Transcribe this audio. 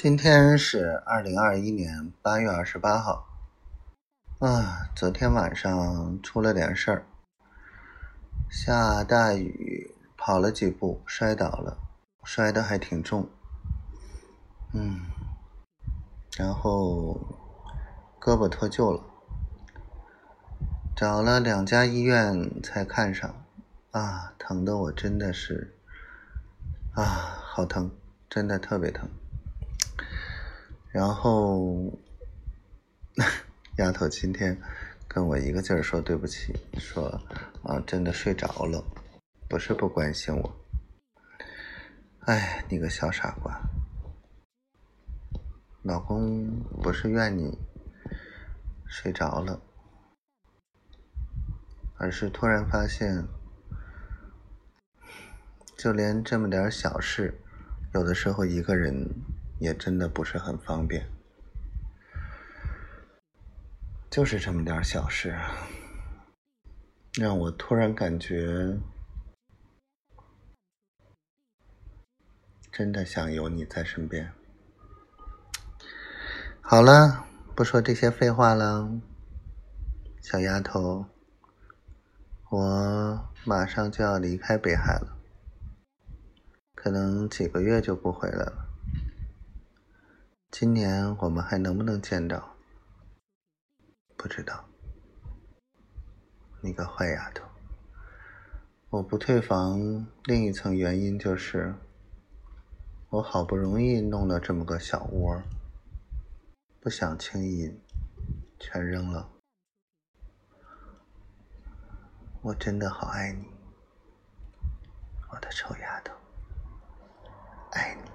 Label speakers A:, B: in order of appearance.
A: 今天是二零二一年八月二十八号。啊，昨天晚上出了点事儿，下大雨，跑了几步摔倒了，摔得还挺重。嗯，然后胳膊脱臼了，找了两家医院才看上。啊，疼的我真的是，啊，好疼，真的特别疼。然后，丫头今天跟我一个劲儿说对不起，说啊真的睡着了，不是不关心我。哎，你个小傻瓜，老公不是怨你睡着了，而是突然发现，就连这么点小事，有的时候一个人。也真的不是很方便，就是这么点小事，让我突然感觉真的想有你在身边。好了，不说这些废话了，小丫头，我马上就要离开北海了，可能几个月就不回来了。今年我们还能不能见到？不知道。你个坏丫头！我不退房，另一层原因就是，我好不容易弄了这么个小窝，不想轻易全扔了。我真的好爱你，我的臭丫头，爱你。